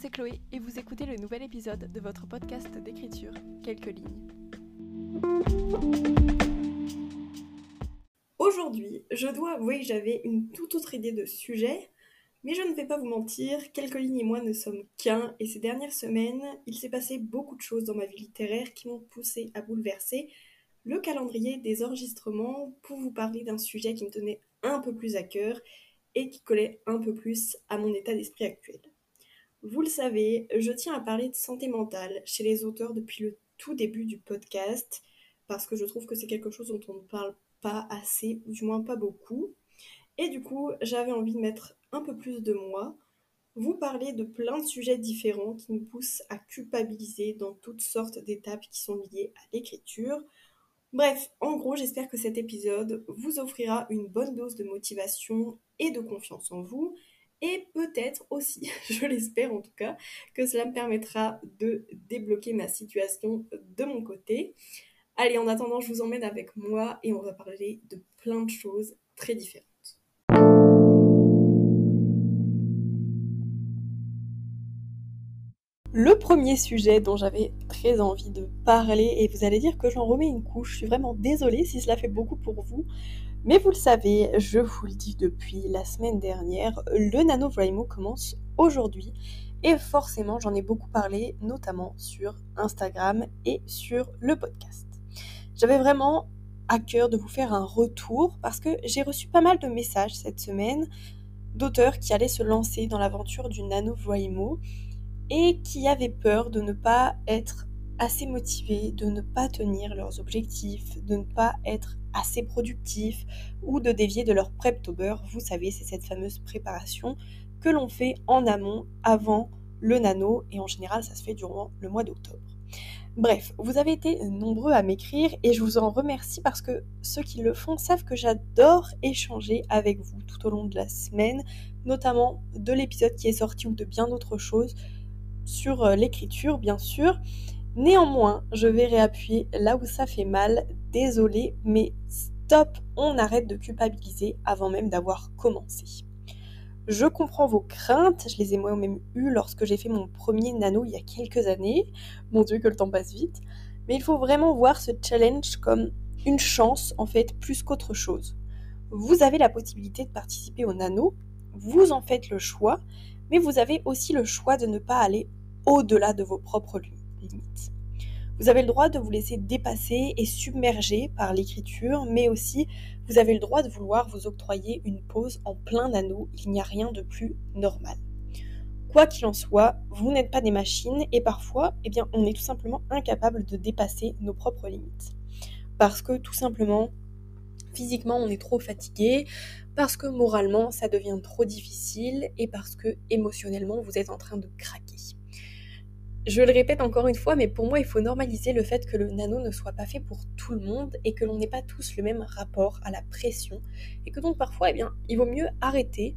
C'est Chloé et vous écoutez le nouvel épisode de votre podcast d'écriture, Quelques lignes. Aujourd'hui, je dois avouer que j'avais une toute autre idée de sujet, mais je ne vais pas vous mentir, Quelques lignes et moi ne sommes qu'un, et ces dernières semaines, il s'est passé beaucoup de choses dans ma vie littéraire qui m'ont poussé à bouleverser le calendrier des enregistrements pour vous parler d'un sujet qui me tenait un peu plus à cœur et qui collait un peu plus à mon état d'esprit actuel. Vous le savez, je tiens à parler de santé mentale chez les auteurs depuis le tout début du podcast, parce que je trouve que c'est quelque chose dont on ne parle pas assez, ou du moins pas beaucoup. Et du coup, j'avais envie de mettre un peu plus de moi, vous parler de plein de sujets différents qui nous poussent à culpabiliser dans toutes sortes d'étapes qui sont liées à l'écriture. Bref, en gros, j'espère que cet épisode vous offrira une bonne dose de motivation et de confiance en vous, et peut-être aussi, je l'espère en tout cas, que cela me permettra de débloquer ma situation de mon côté. Allez, en attendant, je vous emmène avec moi et on va parler de plein de choses très différentes. Le premier sujet dont j'avais très envie de parler, et vous allez dire que j'en remets une couche, je suis vraiment désolée si cela fait beaucoup pour vous, mais vous le savez, je vous le dis depuis la semaine dernière, le NaNoWriMo commence aujourd'hui. Et forcément, j'en ai beaucoup parlé, notamment sur Instagram et sur le podcast. J'avais vraiment à cœur de vous faire un retour parce que j'ai reçu pas mal de messages cette semaine d'auteurs qui allaient se lancer dans l'aventure du NaNoWriMo et qui avaient peur de ne pas être assez motivés, de ne pas tenir leurs objectifs, de ne pas être assez productifs ou de dévier de leur preptober. Vous savez, c'est cette fameuse préparation que l'on fait en amont avant le nano et en général ça se fait durant le mois d'octobre. Bref, vous avez été nombreux à m'écrire et je vous en remercie parce que ceux qui le font savent que j'adore échanger avec vous tout au long de la semaine, notamment de l'épisode qui est sorti ou de bien d'autres choses sur euh, l'écriture bien sûr. Néanmoins, je vais réappuyer là où ça fait mal. Désolé, mais stop, on arrête de culpabiliser avant même d'avoir commencé. Je comprends vos craintes, je les ai moi-même eues lorsque j'ai fait mon premier nano il y a quelques années. Mon dieu que le temps passe vite. Mais il faut vraiment voir ce challenge comme une chance en fait plus qu'autre chose. Vous avez la possibilité de participer au nano, vous en faites le choix, mais vous avez aussi le choix de ne pas aller au-delà de vos propres limites. Vous avez le droit de vous laisser dépasser et submerger par l'écriture, mais aussi vous avez le droit de vouloir vous octroyer une pause en plein anneau. Il n'y a rien de plus normal. Quoi qu'il en soit, vous n'êtes pas des machines et parfois, eh bien, on est tout simplement incapable de dépasser nos propres limites. Parce que tout simplement, physiquement, on est trop fatigué, parce que moralement, ça devient trop difficile et parce que émotionnellement, vous êtes en train de craquer. Je le répète encore une fois, mais pour moi, il faut normaliser le fait que le nano ne soit pas fait pour tout le monde et que l'on n'ait pas tous le même rapport à la pression. Et que donc parfois, eh bien, il vaut mieux arrêter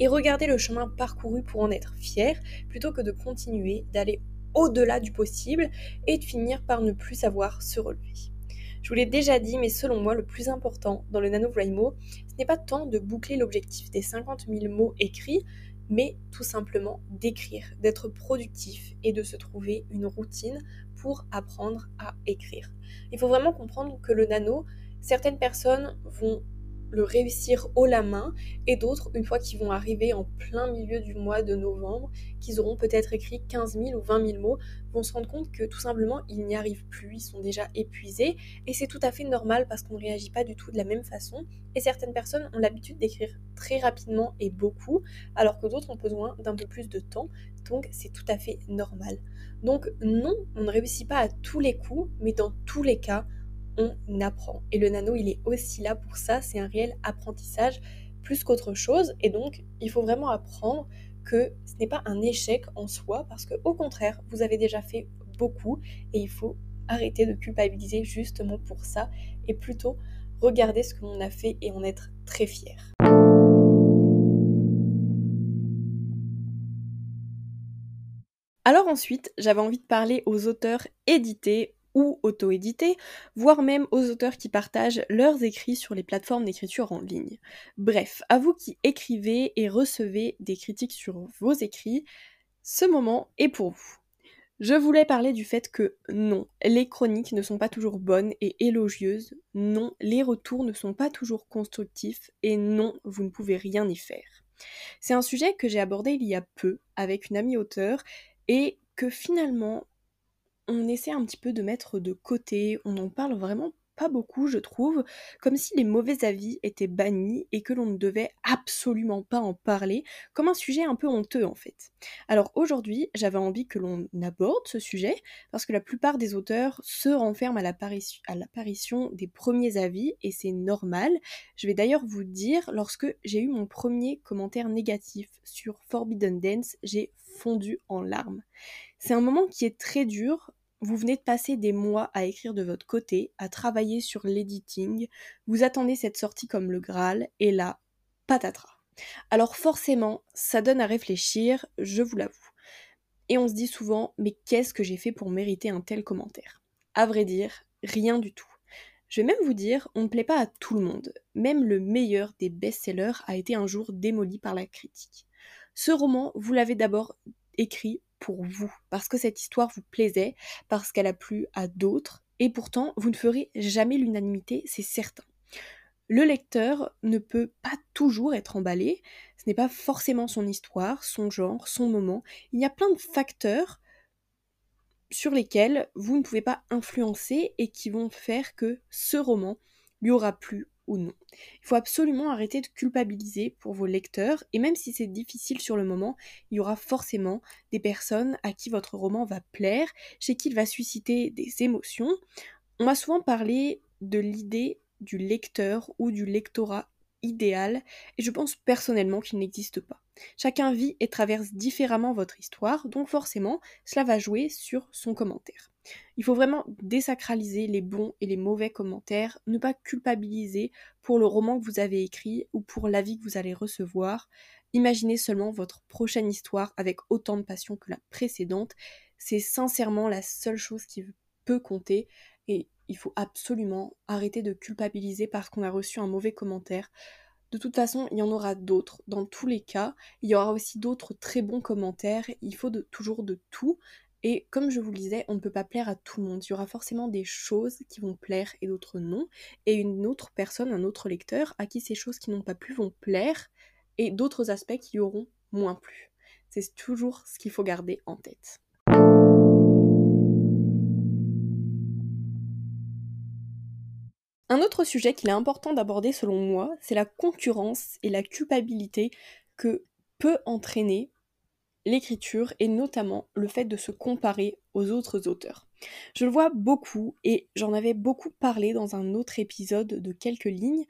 et regarder le chemin parcouru pour en être fier, plutôt que de continuer, d'aller au-delà du possible et de finir par ne plus savoir se relever. Je vous l'ai déjà dit, mais selon moi, le plus important dans le nano ce n'est pas tant de boucler l'objectif des 50 000 mots écrits, mais tout simplement d'écrire, d'être productif et de se trouver une routine pour apprendre à écrire. Il faut vraiment comprendre que le nano, certaines personnes vont le réussir haut la main et d'autres, une fois qu'ils vont arriver en plein milieu du mois de novembre, qu'ils auront peut-être écrit 15 000 ou 20 000 mots, vont se rendre compte que tout simplement ils n'y arrivent plus, ils sont déjà épuisés. Et c'est tout à fait normal parce qu'on ne réagit pas du tout de la même façon. Et certaines personnes ont l'habitude d'écrire très rapidement et beaucoup alors que d'autres ont besoin d'un peu plus de temps. Donc c'est tout à fait normal. Donc non, on ne réussit pas à tous les coups mais dans tous les cas on apprend. Et le nano, il est aussi là pour ça, c'est un réel apprentissage plus qu'autre chose. Et donc, il faut vraiment apprendre que ce n'est pas un échec en soi, parce que au contraire, vous avez déjà fait beaucoup et il faut arrêter de culpabiliser justement pour ça et plutôt regarder ce que l'on a fait et en être très fier. Alors ensuite, j'avais envie de parler aux auteurs édités ou auto-édité, voire même aux auteurs qui partagent leurs écrits sur les plateformes d'écriture en ligne. Bref, à vous qui écrivez et recevez des critiques sur vos écrits, Ce moment est pour vous. Je voulais parler du fait que non, les chroniques ne sont pas toujours bonnes et élogieuses, non, les retours ne sont pas toujours constructifs, et non, vous ne pouvez rien y faire. C'est un sujet que j'ai abordé il y a peu avec une amie auteure et que finalement on essaie un petit peu de mettre de côté, on en parle vraiment pas beaucoup, je trouve, comme si les mauvais avis étaient bannis et que l'on ne devait absolument pas en parler, comme un sujet un peu honteux en fait. Alors aujourd'hui, j'avais envie que l'on aborde ce sujet, parce que la plupart des auteurs se renferment à l'apparition des premiers avis, et c'est normal. Je vais d'ailleurs vous dire, lorsque j'ai eu mon premier commentaire négatif sur Forbidden Dance, j'ai fondu en larmes. C'est un moment qui est très dur, vous venez de passer des mois à écrire de votre côté, à travailler sur l'editing, vous attendez cette sortie comme le Graal, et là, patatras. Alors forcément, ça donne à réfléchir, je vous l'avoue. Et on se dit souvent, mais qu'est-ce que j'ai fait pour mériter un tel commentaire? À vrai dire, rien du tout. Je vais même vous dire, on ne plaît pas à tout le monde. Même le meilleur des best-sellers a été un jour démoli par la critique. Ce roman, vous l'avez d'abord écrit pour vous, parce que cette histoire vous plaisait, parce qu'elle a plu à d'autres, et pourtant vous ne ferez jamais l'unanimité, c'est certain. Le lecteur ne peut pas toujours être emballé, ce n'est pas forcément son histoire, son genre, son moment, il y a plein de facteurs sur lesquels vous ne pouvez pas influencer et qui vont faire que ce roman lui aura plu Il faut absolument arrêter de culpabiliser pour vos lecteurs, et même si c'est difficile sur le moment, il y aura forcément des personnes à qui votre roman va plaire, chez qui il va susciter des émotions. On m'a souvent parlé de l'idée du lecteur ou du lectorat idéal, et je pense personnellement qu'il n'existe pas. Chacun vit et traverse différemment votre histoire, donc forcément, cela va jouer sur son commentaire. Il faut vraiment désacraliser les bons et les mauvais commentaires, ne pas culpabiliser pour le roman que vous avez écrit ou pour l'avis que vous allez recevoir. Imaginez seulement votre prochaine histoire avec autant de passion que la précédente. C'est sincèrement la seule chose qui peut compter et il faut absolument arrêter de culpabiliser parce qu'on a reçu un mauvais commentaire. De toute façon, il y en aura d'autres. Dans tous les cas, il y aura aussi d'autres très bons commentaires. Il faut toujours de tout. Et comme je vous le disais, on ne peut pas plaire à tout le monde. Il y aura forcément des choses qui vont plaire et d'autres non. Et une autre personne, un autre lecteur, à qui ces choses qui n'ont pas plu vont plaire et d'autres aspects qui lui auront moins plu. C'est toujours ce qu'il faut garder en tête. Sujet qu'il est important d'aborder selon moi, c'est la concurrence et la culpabilité que peut entraîner l'écriture et notamment le fait de se comparer aux autres auteurs. Je le vois beaucoup et j'en avais beaucoup parlé dans un autre épisode de quelques lignes,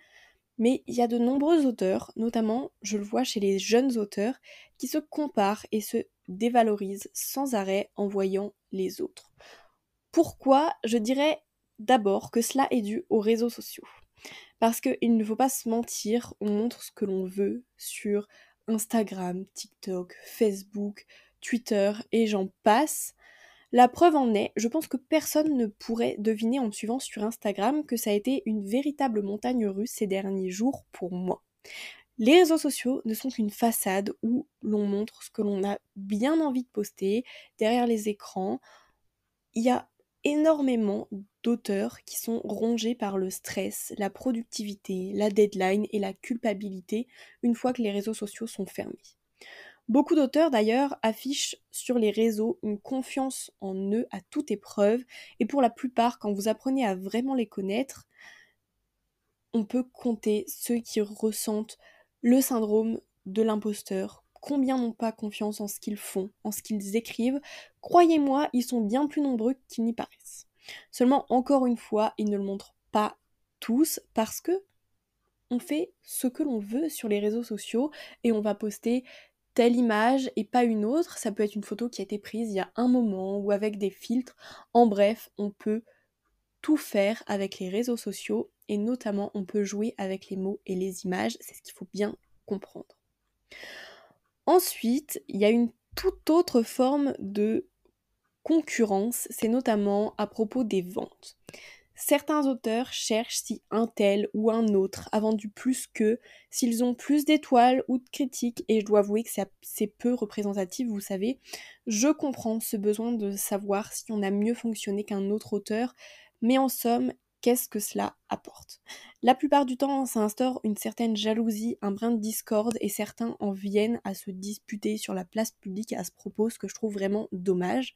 mais il y a de nombreux auteurs, notamment je le vois chez les jeunes auteurs, qui se comparent et se dévalorisent sans arrêt en voyant les autres. Pourquoi? Je dirais d'abord que cela est dû aux réseaux sociaux. Parce qu'il ne faut pas se mentir, on montre ce que l'on veut sur Instagram, TikTok, Facebook, Twitter et j'en passe. La preuve en est, je pense que personne ne pourrait deviner en me suivant sur Instagram que ça a été une véritable montagne russe ces derniers jours pour moi. Les réseaux sociaux ne sont qu'une façade où l'on montre ce que l'on a bien envie de poster derrière les écrans. Il y a énormément d'auteurs qui sont rongés par le stress, la productivité, la deadline et la culpabilité une fois que les réseaux sociaux sont fermés. Beaucoup d'auteurs d'ailleurs affichent sur les réseaux une confiance en eux à toute épreuve et pour la plupart quand vous apprenez à vraiment les connaître, on peut compter ceux qui ressentent le syndrome de l'imposteur combien n'ont pas confiance en ce qu'ils font, en ce qu'ils écrivent, croyez-moi, ils sont bien plus nombreux qu'ils n'y paraissent. Seulement, encore une fois, ils ne le montrent pas tous parce que on fait ce que l'on veut sur les réseaux sociaux et on va poster telle image et pas une autre. Ça peut être une photo qui a été prise il y a un moment ou avec des filtres. En bref, on peut tout faire avec les réseaux sociaux et notamment on peut jouer avec les mots et les images. C'est ce qu'il faut bien comprendre. Ensuite, il y a une toute autre forme de concurrence, c'est notamment à propos des ventes. Certains auteurs cherchent si un tel ou un autre a vendu plus qu'eux, s'ils ont plus d'étoiles ou de critiques, et je dois avouer que c'est peu représentatif, vous savez. Je comprends ce besoin de savoir si on a mieux fonctionné qu'un autre auteur, mais en somme, qu'est-ce que cela apporte La plupart du temps, ça instaure une certaine jalousie, un brin de discorde, et certains en viennent à se disputer sur la place publique à ce propos, ce que je trouve vraiment dommage.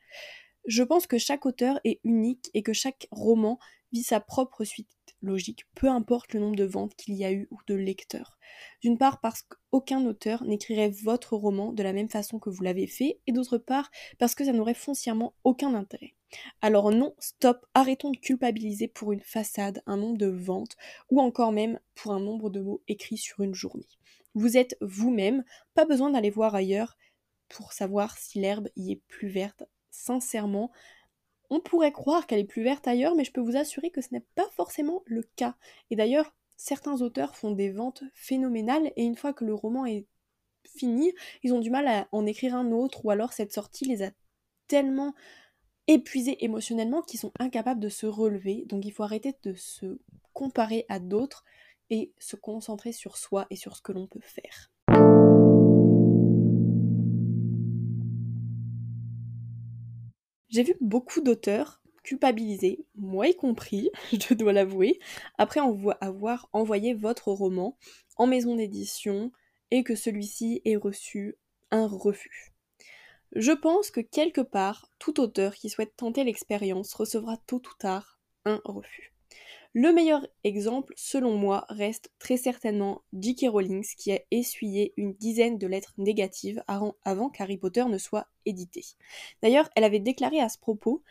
Je pense que chaque auteur est unique et que chaque roman vit sa propre suite logique, peu importe le nombre de ventes qu'il y a eu ou de lecteurs. D'une part parce qu'aucun auteur n'écrirait votre roman de la même façon que vous l'avez fait, et d'autre part parce que ça n'aurait foncièrement aucun intérêt. Alors non, stop, arrêtons de culpabiliser pour une façade, un nombre de ventes, ou encore même pour un nombre de mots écrits sur une journée. Vous êtes vous-même, pas besoin d'aller voir ailleurs pour savoir si l'herbe y est plus verte. Sincèrement, on pourrait croire qu'elle est plus verte ailleurs, mais je peux vous assurer que ce n'est pas forcément le cas. Et d'ailleurs, certains auteurs font des ventes phénoménales, et une fois que le roman est fini, ils ont du mal à en écrire un autre, ou alors cette sortie les a tellement épuisés émotionnellement qu'ils sont incapables de se relever. Donc il faut arrêter de se comparer à d'autres et se concentrer sur soi et sur ce que l'on peut faire. J'ai vu beaucoup d'auteurs culpabilisés, moi y compris, je dois l'avouer, après avoir envoyé votre roman en maison d'édition et que celui-ci ait reçu un refus. Je pense que quelque part, tout auteur qui souhaite tenter l'expérience recevra tôt ou tard un refus. Le meilleur exemple, selon moi, reste très certainement J.K. Rowling qui a essuyé une dizaine de lettres négatives avant qu'Harry Potter ne soit édité. D'ailleurs, elle avait déclaré à ce propos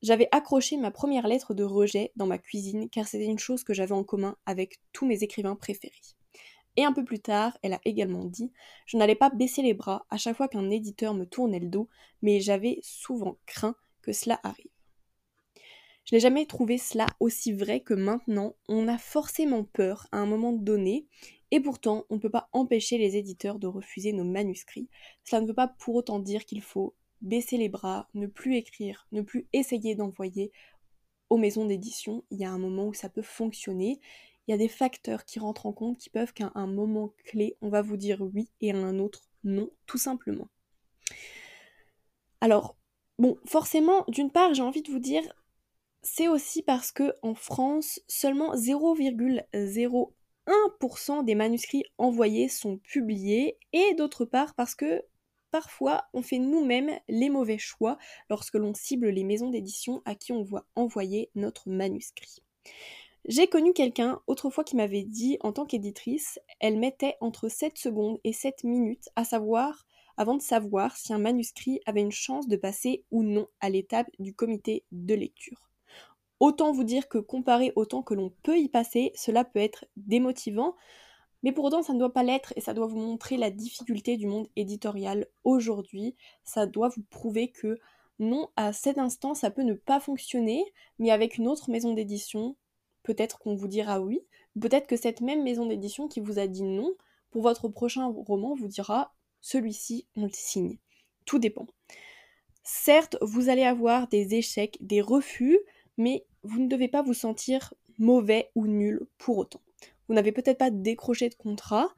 J'avais accroché ma première lettre de rejet dans ma cuisine car c'était une chose que j'avais en commun avec tous mes écrivains préférés. Et un peu plus tard, elle a également dit Je n'allais pas baisser les bras à chaque fois qu'un éditeur me tournait le dos, mais j'avais souvent craint que cela arrive. Je n'ai jamais trouvé cela aussi vrai que maintenant. On a forcément peur à un moment donné, et pourtant on ne peut pas empêcher les éditeurs de refuser nos manuscrits. Cela ne veut pas pour autant dire qu'il faut baisser les bras, ne plus écrire, ne plus essayer d'envoyer aux maisons d'édition. Il y a un moment où ça peut fonctionner. Il y a des facteurs qui rentrent en compte qui peuvent qu'à un moment clé, on va vous dire oui et à un autre non, tout simplement. Alors, bon, forcément, d'une part, j'ai envie de vous dire, c'est aussi parce que en France, seulement 0,01% des manuscrits envoyés sont publiés, et d'autre part parce que parfois on fait nous-mêmes les mauvais choix lorsque l'on cible les maisons d'édition à qui on voit envoyer notre manuscrit. J'ai connu quelqu'un autrefois qui m'avait dit en tant qu'éditrice, elle mettait entre 7 secondes et 7 minutes à savoir avant de savoir si un manuscrit avait une chance de passer ou non à l'étape du comité de lecture. Autant vous dire que comparé au temps que l'on peut y passer, cela peut être démotivant, mais pour autant ça ne doit pas l'être et ça doit vous montrer la difficulté du monde éditorial aujourd'hui. Ça doit vous prouver que non, à cet instant ça peut ne pas fonctionner, mais avec une autre maison d'édition, peut-être qu'on vous dira oui, peut-être que cette même maison d'édition qui vous a dit non, pour votre prochain roman vous dira celui-ci on le signe. Tout dépend. Certes, vous allez avoir des échecs, des refus, mais vous ne devez pas vous sentir mauvais ou nul pour autant. Vous n'avez peut-être pas décroché de contrat,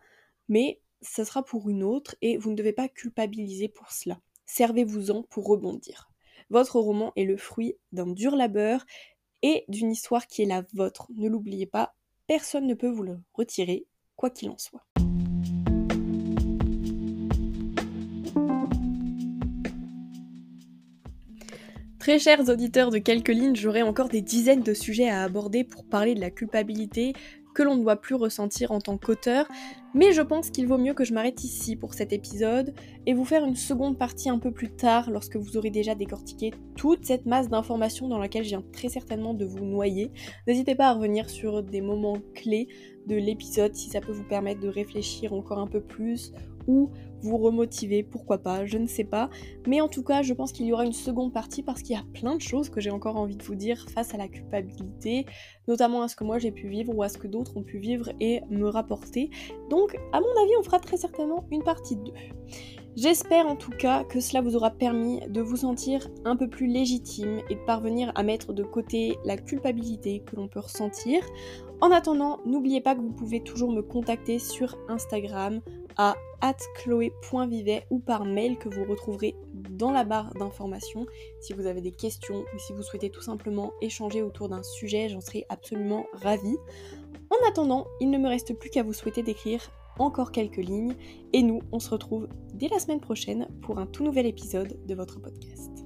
mais ça sera pour une autre et vous ne devez pas culpabiliser pour cela. Servez-vous-en pour rebondir. Votre roman est le fruit d'un dur labeur et d'une histoire qui est la vôtre. Ne l'oubliez pas, personne ne peut vous le retirer, quoi qu'il en soit. Très chers auditeurs de quelques lignes, j'aurais encore des dizaines de sujets à aborder pour parler de la culpabilité que l'on ne doit plus ressentir en tant qu'auteur, mais je pense qu'il vaut mieux que je m'arrête ici pour cet épisode et vous faire une seconde partie un peu plus tard lorsque vous aurez déjà décortiqué toute cette masse d'informations dans laquelle je viens très certainement de vous noyer. N'hésitez pas à revenir sur des moments clés de l'épisode si ça peut vous permettre de réfléchir encore un peu plus ou vous remotiver, pourquoi pas, je ne sais pas. Mais en tout cas, je pense qu'il y aura une seconde partie parce qu'il y a plein de choses que j'ai encore envie de vous dire face à la culpabilité, notamment à ce que moi j'ai pu vivre ou à ce que d'autres ont pu vivre et me rapporter. Donc, à mon avis, on fera très certainement une partie 2. J'espère en tout cas que cela vous aura permis de vous sentir un peu plus légitime et de parvenir à mettre de côté la culpabilité que l'on peut ressentir. En attendant, n'oubliez pas que vous pouvez toujours me contacter sur Instagram à chloé.vivet ou par mail que vous retrouverez dans la barre d'informations. Si vous avez des questions ou si vous souhaitez tout simplement échanger autour d'un sujet, j'en serai absolument ravie. En attendant, il ne me reste plus qu'à vous souhaiter d'écrire encore quelques lignes et nous, on se retrouve dès la semaine prochaine pour un tout nouvel épisode de votre podcast.